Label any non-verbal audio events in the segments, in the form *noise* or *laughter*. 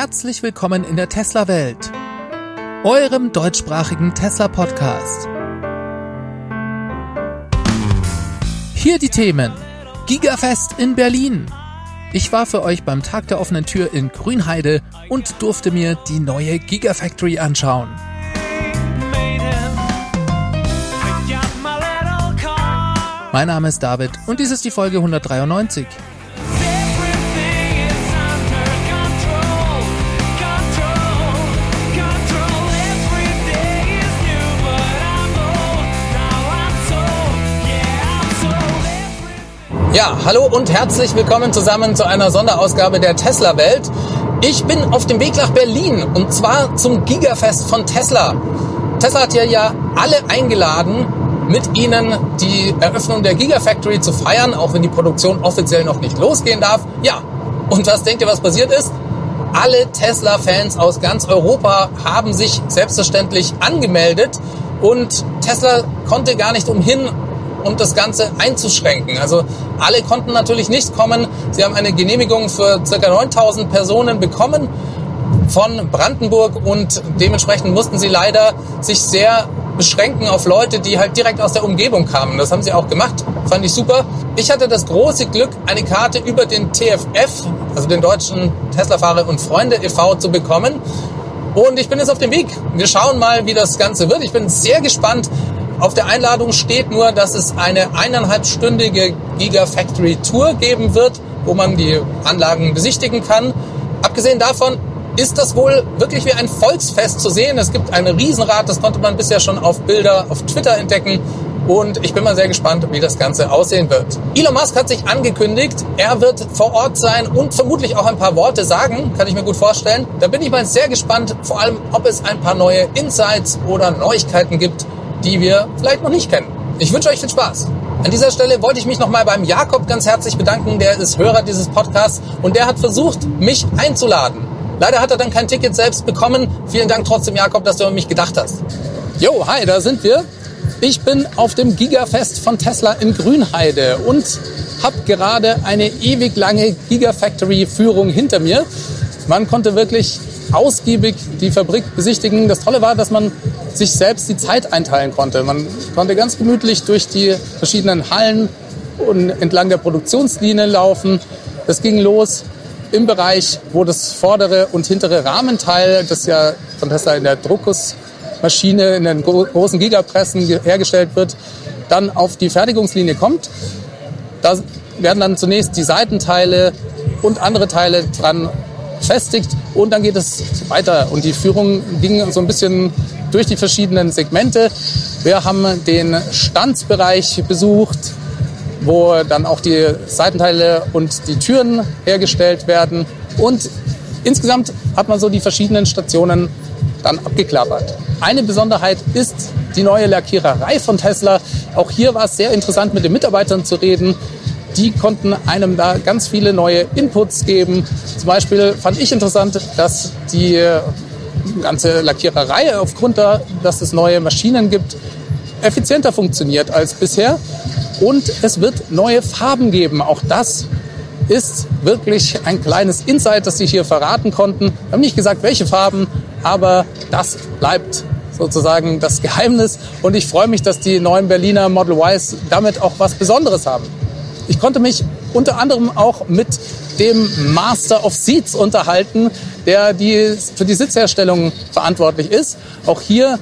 Herzlich willkommen in der Tesla-Welt, eurem deutschsprachigen Tesla-Podcast. Hier die Themen. Gigafest in Berlin. Ich war für euch beim Tag der offenen Tür in Grünheide und durfte mir die neue Gigafactory anschauen. Mein Name ist David und dies ist die Folge 193. Ja, hallo und herzlich willkommen zusammen zu einer Sonderausgabe der Tesla Welt. Ich bin auf dem Weg nach Berlin und zwar zum Gigafest von Tesla. Tesla hat hier ja alle eingeladen, mit ihnen die Eröffnung der Gigafactory zu feiern, auch wenn die Produktion offiziell noch nicht losgehen darf. Ja, und was denkt ihr, was passiert ist? Alle Tesla-Fans aus ganz Europa haben sich selbstverständlich angemeldet und Tesla konnte gar nicht umhin, um das Ganze einzuschränken. Also alle konnten natürlich nicht kommen. Sie haben eine Genehmigung für ca. 9000 Personen bekommen von Brandenburg und dementsprechend mussten sie leider sich sehr beschränken auf Leute, die halt direkt aus der Umgebung kamen. Das haben sie auch gemacht, fand ich super. Ich hatte das große Glück, eine Karte über den TFF, also den deutschen Tesla-Fahrer und Freunde e.V. zu bekommen. Und ich bin jetzt auf dem Weg. Wir schauen mal, wie das Ganze wird. Ich bin sehr gespannt. Auf der Einladung steht nur, dass es eine eineinhalbstündige Gigafactory Tour geben wird, wo man die Anlagen besichtigen kann. Abgesehen davon ist das wohl wirklich wie ein Volksfest zu sehen. Es gibt ein Riesenrad, das konnte man bisher schon auf Bilder auf Twitter entdecken. Und ich bin mal sehr gespannt, wie das Ganze aussehen wird. Elon Musk hat sich angekündigt, er wird vor Ort sein und vermutlich auch ein paar Worte sagen, kann ich mir gut vorstellen. Da bin ich mal sehr gespannt, vor allem, ob es ein paar neue Insights oder Neuigkeiten gibt, die wir vielleicht noch nicht kennen. Ich wünsche euch viel Spaß. An dieser Stelle wollte ich mich nochmal beim Jakob ganz herzlich bedanken, der ist Hörer dieses Podcasts und der hat versucht, mich einzuladen. Leider hat er dann kein Ticket selbst bekommen. Vielen Dank trotzdem, Jakob, dass du an mich gedacht hast. Jo, hi, da sind wir. Ich bin auf dem Gigafest von Tesla in Grünheide und habe gerade eine ewig lange Gigafactory-Führung hinter mir. Man konnte wirklich ausgiebig die Fabrik besichtigen. Das Tolle war, dass man sich selbst die Zeit einteilen konnte. Man konnte ganz gemütlich durch die verschiedenen Hallen und entlang der Produktionslinie laufen. Es ging los im Bereich, wo das vordere und hintere Rahmenteil, das ja von Tesla in der Druckusmaschine, in den großen Gigapressen hergestellt wird, dann auf die Fertigungslinie kommt. Da werden dann zunächst die Seitenteile und andere Teile dran festigt und dann geht es weiter. Und die Führung ging so ein bisschen durch die verschiedenen Segmente. Wir haben den Standsbereich besucht, wo dann auch die Seitenteile und die Türen hergestellt werden. Und insgesamt hat man so die verschiedenen Stationen dann abgeklappert. Eine Besonderheit ist die neue Lackiererei von Tesla. Auch hier war es sehr interessant, mit den Mitarbeitern zu reden. Die konnten einem da ganz viele neue Inputs geben. Zum Beispiel fand ich interessant, dass die ganze Lackiererei aufgrund da, dass es neue Maschinen gibt, effizienter funktioniert als bisher. Und es wird neue Farben geben. Auch das ist wirklich ein kleines Insight, das Sie hier verraten konnten. Wir haben nicht gesagt, welche Farben, aber das bleibt sozusagen das Geheimnis. Und ich freue mich, dass die neuen Berliner Model Ys damit auch was Besonderes haben. Ich konnte mich unter anderem auch mit dem Master of Seats unterhalten, der die, für die Sitzherstellung verantwortlich ist. Auch hier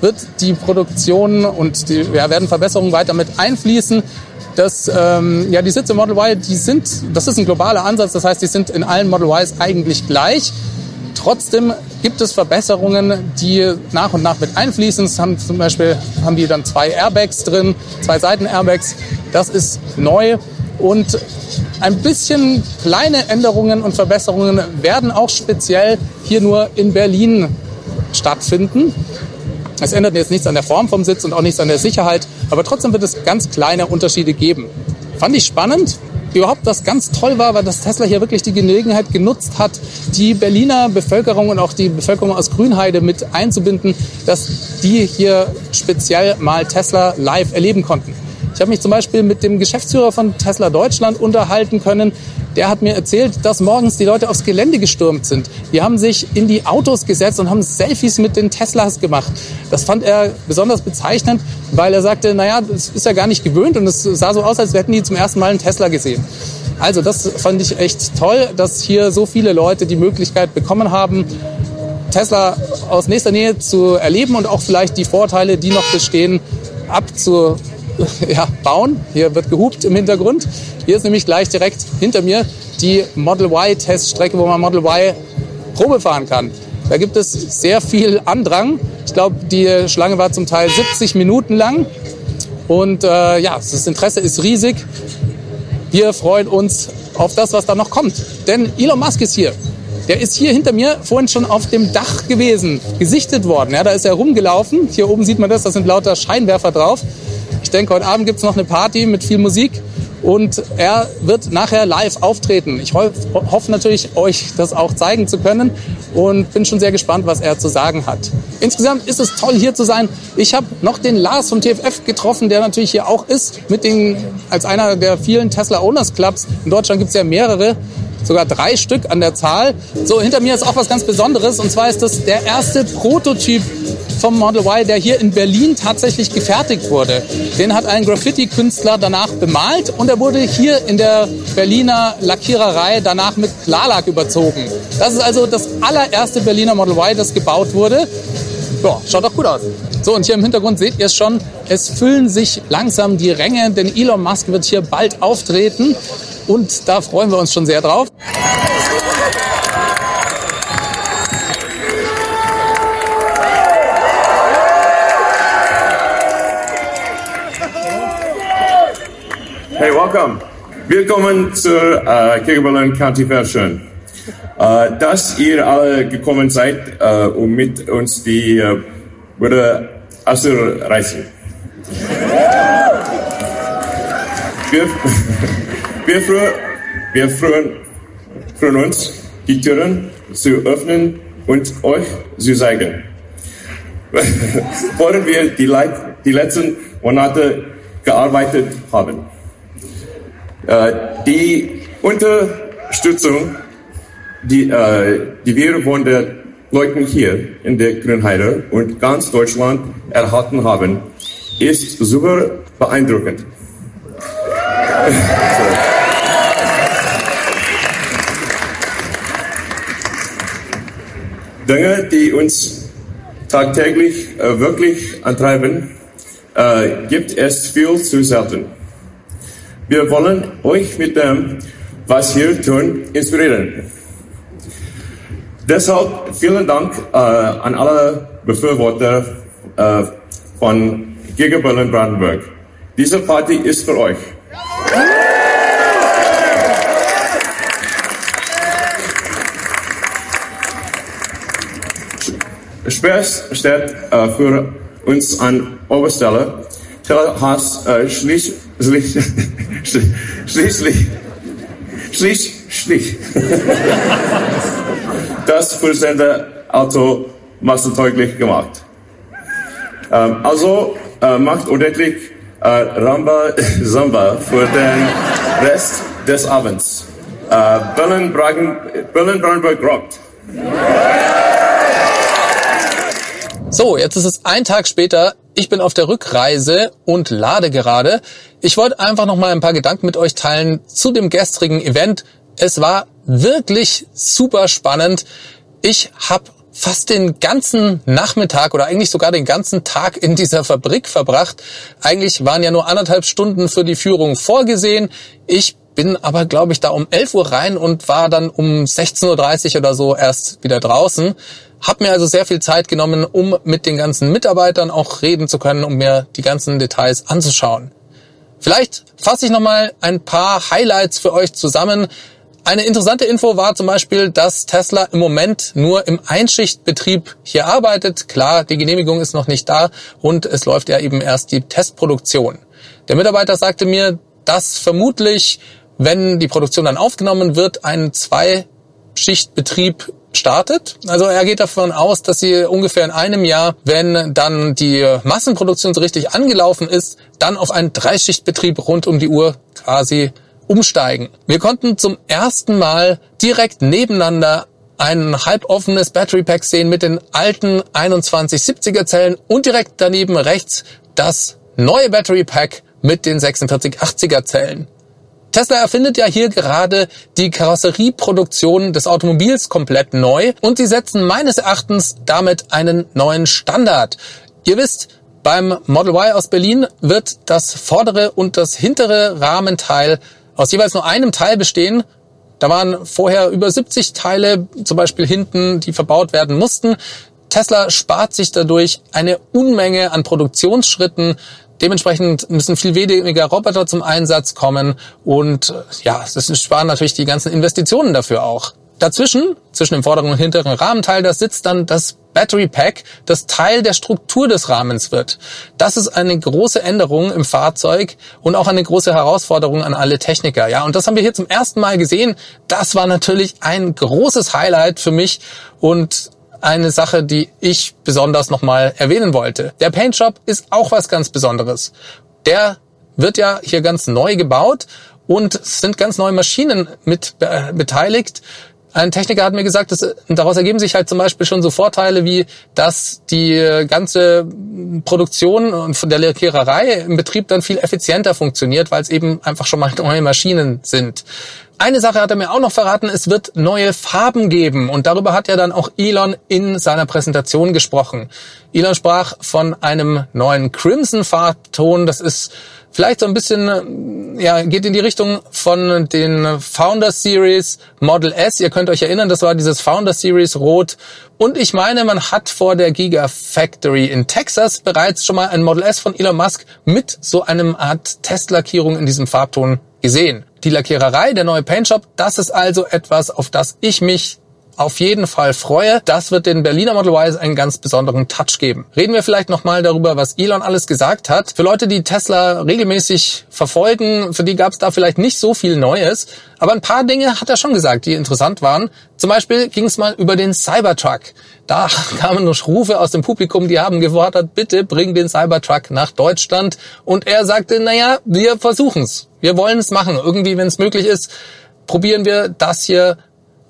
wird die Produktion und die, ja, werden Verbesserungen weiter mit einfließen. Das, ähm, ja, die Sitze Model Y, die sind, das ist ein globaler Ansatz, das heißt, die sind in allen Model Ys eigentlich gleich. Trotzdem gibt es Verbesserungen, die nach und nach mit einfließen. Es haben zum Beispiel haben die dann zwei Airbags drin, zwei Seiten-Airbags. Das ist neu und ein bisschen kleine Änderungen und Verbesserungen werden auch speziell hier nur in Berlin stattfinden. Es ändert jetzt nichts an der Form vom Sitz und auch nichts an der Sicherheit, aber trotzdem wird es ganz kleine Unterschiede geben. Fand ich spannend. Überhaupt, was ganz toll war, war, dass Tesla hier wirklich die Gelegenheit genutzt hat, die Berliner Bevölkerung und auch die Bevölkerung aus Grünheide mit einzubinden, dass die hier speziell mal Tesla live erleben konnten. Ich habe mich zum Beispiel mit dem Geschäftsführer von Tesla Deutschland unterhalten können. Der hat mir erzählt, dass morgens die Leute aufs Gelände gestürmt sind. Die haben sich in die Autos gesetzt und haben Selfies mit den Teslas gemacht. Das fand er besonders bezeichnend, weil er sagte, naja, das ist ja gar nicht gewöhnt und es sah so aus, als hätten die zum ersten Mal einen Tesla gesehen. Also das fand ich echt toll, dass hier so viele Leute die Möglichkeit bekommen haben, Tesla aus nächster Nähe zu erleben und auch vielleicht die Vorteile, die noch bestehen, abzubauen. *laughs* Ja, Hier wird gehupt im Hintergrund. Hier ist nämlich gleich direkt hinter mir die Model Y-Teststrecke, wo man Model Y Probe fahren kann. Da gibt es sehr viel Andrang. Ich glaube, die Schlange war zum Teil 70 Minuten lang. Und äh, ja, das Interesse ist riesig. Wir freuen uns auf das, was da noch kommt. Denn Elon Musk ist hier. Der ist hier hinter mir vorhin schon auf dem Dach gewesen, gesichtet worden. Ja, da ist er rumgelaufen. Hier oben sieht man das, da sind lauter Scheinwerfer drauf. Denke, heute Abend gibt es noch eine Party mit viel Musik. Und er wird nachher live auftreten. Ich hoffe natürlich, euch das auch zeigen zu können und bin schon sehr gespannt, was er zu sagen hat. Insgesamt ist es toll, hier zu sein. Ich habe noch den Lars vom TFF getroffen, der natürlich hier auch ist, mit den, als einer der vielen Tesla Owners Clubs. In Deutschland gibt es ja mehrere sogar drei Stück an der Zahl. So, hinter mir ist auch was ganz Besonderes und zwar ist das der erste Prototyp vom Model Y, der hier in Berlin tatsächlich gefertigt wurde. Den hat ein Graffiti-Künstler danach bemalt und er wurde hier in der Berliner Lackiererei danach mit Klarlack überzogen. Das ist also das allererste Berliner Model Y, das gebaut wurde. Ja, schaut doch gut aus. So, und hier im Hintergrund seht ihr es schon, es füllen sich langsam die Ränge, denn Elon Musk wird hier bald auftreten und da freuen wir uns schon sehr drauf. Hey, welcome. Willkommen zur äh, Kirchberlin County Fashion. Äh, dass ihr alle gekommen seid, äh, um mit uns die äh, Würde Assur reißen. Wir, *laughs* wir, frö wir freuen, freuen uns, die Türen zu öffnen und euch zu zeigen. *laughs* Wollen wir die, die letzten Monate gearbeitet haben. Äh, die Unterstützung, die, äh, die wir von den Leuten hier in der Grünheide und ganz Deutschland erhalten haben, ist super beeindruckend. *laughs* Dinge, die uns tagtäglich äh, wirklich antreiben, äh, gibt es viel zu selten. Wir wollen euch mit dem, was wir tun, inspirieren. Deshalb vielen Dank äh, an alle Befürworter äh, von Giga Berlin Brandenburg. Diese Party ist für euch. Schwerst steht äh, für uns an Oberstelle. Teller hat äh, schließlich, schließlich, schließlich, schließlich das Fullsender Auto massentäuglich gemacht. Ähm, also äh, macht ordentlich äh, Ramba *laughs* Samba für den Rest des Abends. Äh, Berlin Brandenburg rockt. So, jetzt ist es ein Tag später. Ich bin auf der Rückreise und lade gerade. Ich wollte einfach noch mal ein paar Gedanken mit euch teilen zu dem gestrigen Event. Es war wirklich super spannend. Ich habe fast den ganzen Nachmittag oder eigentlich sogar den ganzen Tag in dieser Fabrik verbracht. Eigentlich waren ja nur anderthalb Stunden für die Führung vorgesehen. Ich bin aber, glaube ich, da um 11 Uhr rein und war dann um 16.30 Uhr oder so erst wieder draußen. Hab mir also sehr viel Zeit genommen, um mit den ganzen Mitarbeitern auch reden zu können, um mir die ganzen Details anzuschauen. Vielleicht fasse ich nochmal ein paar Highlights für euch zusammen. Eine interessante Info war zum Beispiel, dass Tesla im Moment nur im Einschichtbetrieb hier arbeitet. Klar, die Genehmigung ist noch nicht da und es läuft ja eben erst die Testproduktion. Der Mitarbeiter sagte mir, dass vermutlich, wenn die Produktion dann aufgenommen wird, ein Zweischichtbetrieb startet. Also er geht davon aus, dass sie ungefähr in einem Jahr, wenn dann die Massenproduktion so richtig angelaufen ist, dann auf einen Dreischichtbetrieb rund um die Uhr quasi umsteigen. Wir konnten zum ersten Mal direkt nebeneinander ein halboffenes Battery Pack sehen mit den alten 2170er Zellen und direkt daneben rechts das neue Battery Pack mit den 4680er Zellen. Tesla erfindet ja hier gerade die Karosserieproduktion des Automobils komplett neu und sie setzen meines Erachtens damit einen neuen Standard. Ihr wisst, beim Model Y aus Berlin wird das vordere und das hintere Rahmenteil aus jeweils nur einem Teil bestehen. Da waren vorher über 70 Teile, zum Beispiel hinten, die verbaut werden mussten. Tesla spart sich dadurch eine Unmenge an Produktionsschritten. Dementsprechend müssen viel weniger Roboter zum Einsatz kommen und ja, das sparen natürlich die ganzen Investitionen dafür auch. Dazwischen, zwischen dem vorderen und hinteren Rahmenteil, da sitzt dann das Battery Pack, das Teil der Struktur des Rahmens wird. Das ist eine große Änderung im Fahrzeug und auch eine große Herausforderung an alle Techniker. Ja, und das haben wir hier zum ersten Mal gesehen. Das war natürlich ein großes Highlight für mich und eine Sache, die ich besonders nochmal erwähnen wollte. Der Paint Shop ist auch was ganz Besonderes. Der wird ja hier ganz neu gebaut und sind ganz neue Maschinen mit beteiligt. Ein Techniker hat mir gesagt, dass daraus ergeben sich halt zum Beispiel schon so Vorteile wie, dass die ganze Produktion von der Lackiererei im Betrieb dann viel effizienter funktioniert, weil es eben einfach schon mal *laughs* neue Maschinen sind. Eine Sache hat er mir auch noch verraten, es wird neue Farben geben und darüber hat ja dann auch Elon in seiner Präsentation gesprochen. Elon sprach von einem neuen Crimson Farbton, das ist vielleicht so ein bisschen, ja, geht in die Richtung von den Founder Series Model S. Ihr könnt euch erinnern, das war dieses Founder Series Rot. Und ich meine, man hat vor der Gigafactory in Texas bereits schon mal ein Model S von Elon Musk mit so einem Art Testlackierung in diesem Farbton gesehen. Die Lackiererei, der neue Paintshop, das ist also etwas, auf das ich mich auf jeden Fall freue. Das wird den Berliner Model Y einen ganz besonderen Touch geben. Reden wir vielleicht nochmal darüber, was Elon alles gesagt hat. Für Leute, die Tesla regelmäßig verfolgen, für die gab es da vielleicht nicht so viel Neues. Aber ein paar Dinge hat er schon gesagt, die interessant waren. Zum Beispiel ging es mal über den Cybertruck. Da *laughs* kamen noch Rufe aus dem Publikum, die haben gefordert, bitte bring den Cybertruck nach Deutschland. Und er sagte, naja, wir versuchen's. Wir wollen es machen. Irgendwie, wenn es möglich ist, probieren wir das hier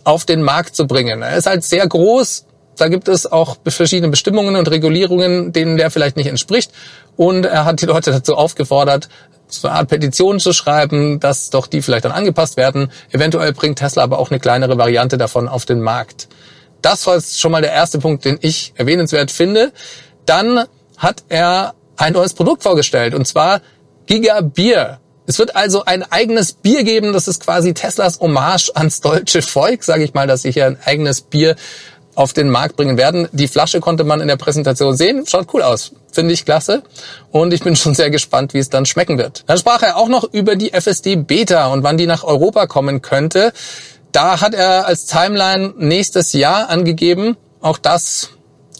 auf den Markt zu bringen. Er ist halt sehr groß. Da gibt es auch verschiedene Bestimmungen und Regulierungen, denen der vielleicht nicht entspricht. Und er hat die Leute dazu aufgefordert, so eine Art Petition zu schreiben, dass doch die vielleicht dann angepasst werden. Eventuell bringt Tesla aber auch eine kleinere Variante davon auf den Markt. Das war schon mal der erste Punkt, den ich erwähnenswert finde. Dann hat er ein neues Produkt vorgestellt, und zwar Giga Beer. Es wird also ein eigenes Bier geben. Das ist quasi Teslas Hommage ans deutsche Volk, sage ich mal, dass sie hier ein eigenes Bier auf den Markt bringen werden. Die Flasche konnte man in der Präsentation sehen. Schaut cool aus. Finde ich klasse. Und ich bin *laughs* schon sehr gespannt, wie es dann schmecken wird. Dann sprach er auch noch über die FSD Beta und wann die nach Europa kommen könnte. Da hat er als Timeline nächstes Jahr angegeben. Auch das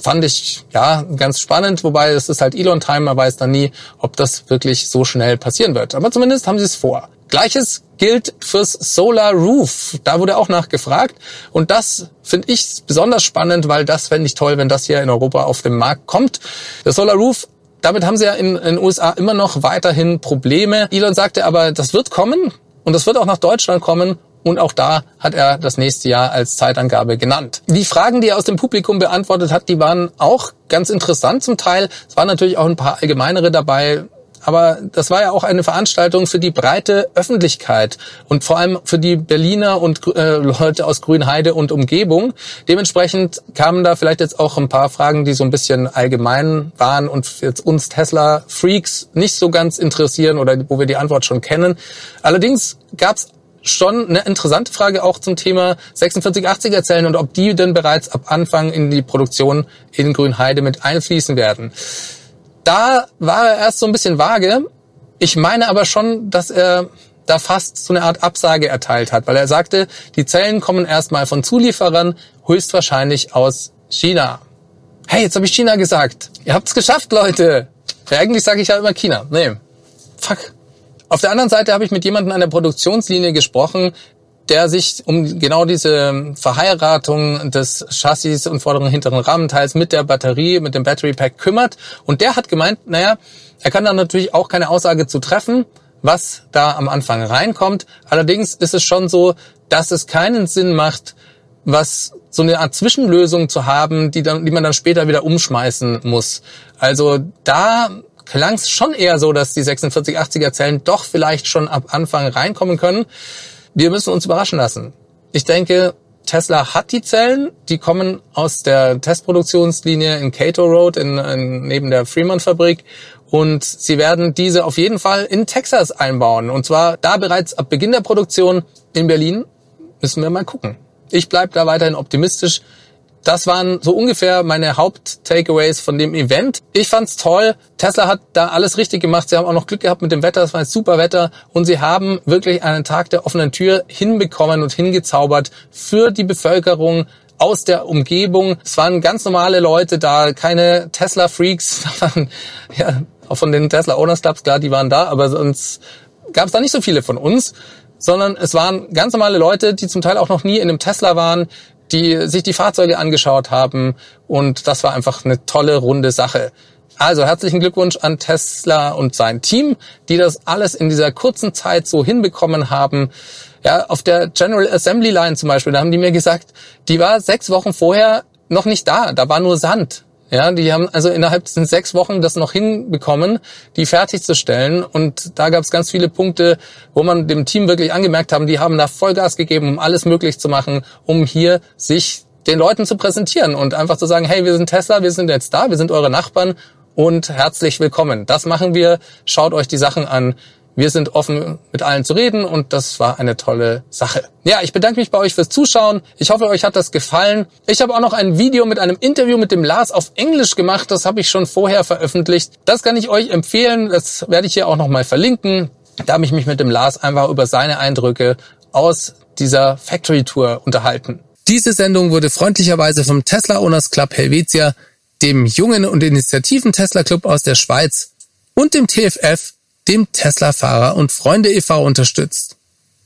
fand ich ja ganz spannend, wobei es ist halt Elon Time, man weiß dann nie, ob das wirklich so schnell passieren wird. Aber zumindest haben sie es vor. Gleiches gilt fürs Solar Roof. Da wurde auch nachgefragt. Und das finde ich besonders spannend, weil das fände ich toll, wenn das hier in Europa auf den Markt kommt. Der Solar Roof damit haben sie ja in den USA immer noch weiterhin Probleme. Elon sagte aber, das wird kommen und das wird auch nach Deutschland kommen und auch da hat er das nächste Jahr als Zeitangabe genannt. Die Fragen, die er aus dem Publikum beantwortet hat, die waren auch ganz interessant zum Teil. Es waren natürlich auch ein paar allgemeinere dabei. Aber das war ja auch eine Veranstaltung für die breite Öffentlichkeit und vor allem für die Berliner und äh, Leute aus Grünheide und Umgebung. Dementsprechend kamen da vielleicht jetzt auch ein paar Fragen, die so ein bisschen allgemein waren und jetzt uns Tesla-Freaks nicht so ganz interessieren oder wo wir die Antwort schon kennen. Allerdings gab es schon eine interessante Frage auch zum Thema 4680er Zellen und ob die denn bereits ab Anfang in die Produktion in Grünheide mit einfließen werden. Da war er erst so ein bisschen vage. Ich meine aber schon, dass er da fast so eine Art Absage erteilt hat, weil er sagte, die Zellen kommen erstmal von Zulieferern, höchstwahrscheinlich aus China. Hey, jetzt habe ich China gesagt. Ihr habt's geschafft, Leute. Ja, eigentlich sage ich ja immer China. Nee. Fuck. Auf der anderen Seite habe ich mit jemandem an der Produktionslinie gesprochen, der sich um genau diese Verheiratung des Chassis und vorderen hinteren Rahmenteils mit der Batterie, mit dem Battery Pack kümmert. Und der hat gemeint, naja, er kann da natürlich auch keine Aussage zu treffen, was da am Anfang reinkommt. Allerdings ist es schon so, dass es keinen Sinn macht, was so eine Art Zwischenlösung zu haben, die dann, die man dann später wieder umschmeißen muss. Also da klang es schon eher so, dass die 4680er Zellen doch vielleicht schon ab Anfang reinkommen können. Wir müssen uns überraschen lassen. Ich denke, Tesla hat die Zellen, die kommen aus der Testproduktionslinie in Cato Road in, in, neben der Fremont-Fabrik und sie werden diese auf jeden Fall in Texas einbauen. Und zwar da bereits ab Beginn der Produktion in Berlin. Müssen wir mal gucken. Ich bleibe da weiterhin optimistisch das waren so ungefähr meine Haupt-Takeaways von dem Event. Ich fand's toll. Tesla hat da alles richtig gemacht. Sie haben auch noch Glück gehabt mit dem Wetter. Es war ein super Wetter. Und sie haben wirklich einen Tag der offenen Tür hinbekommen und hingezaubert für die Bevölkerung aus der Umgebung. Es waren ganz normale Leute da, keine Tesla-Freaks. *laughs* ja, auch von den Tesla Owners Clubs, klar, die waren da, aber sonst gab es da nicht so viele von uns sondern es waren ganz normale Leute, die zum Teil auch noch nie in einem Tesla waren, die sich die Fahrzeuge angeschaut haben und das war einfach eine tolle runde Sache. Also herzlichen Glückwunsch an Tesla und sein Team, die das alles in dieser kurzen Zeit so hinbekommen haben. Ja, auf der General Assembly Line zum Beispiel, da haben die mir gesagt, die war sechs Wochen vorher noch nicht da, da war nur Sand. Ja, die haben also innerhalb von sechs Wochen das noch hinbekommen, die fertigzustellen. Und da gab es ganz viele Punkte, wo man dem Team wirklich angemerkt haben, die haben da Vollgas gegeben, um alles möglich zu machen, um hier sich den Leuten zu präsentieren und einfach zu sagen, hey, wir sind Tesla, wir sind jetzt da, wir sind eure Nachbarn und herzlich willkommen. Das machen wir. Schaut euch die Sachen an. Wir sind offen, mit allen zu reden und das war eine tolle Sache. Ja, ich bedanke mich bei euch fürs Zuschauen. Ich hoffe, euch hat das gefallen. Ich habe auch noch ein Video mit einem Interview mit dem Lars auf Englisch gemacht. Das habe ich schon vorher veröffentlicht. Das kann ich euch empfehlen. Das werde ich hier auch nochmal verlinken. Da habe ich mich mit dem Lars einfach über seine Eindrücke aus dieser Factory Tour unterhalten. Diese Sendung wurde freundlicherweise vom Tesla Owners Club Helvetia, dem jungen und Initiativen Tesla Club aus der Schweiz und dem TFF dem Tesla-Fahrer und Freunde e.V. unterstützt.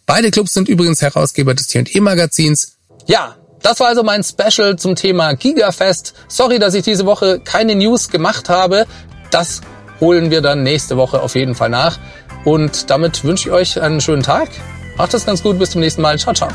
Beide Clubs sind übrigens Herausgeber des T&E-Magazins. Ja, das war also mein Special zum Thema Gigafest. Sorry, dass ich diese Woche keine News gemacht habe. Das holen wir dann nächste Woche auf jeden Fall nach. Und damit wünsche ich euch einen schönen Tag. Macht es ganz gut. Bis zum nächsten Mal. Ciao, ciao.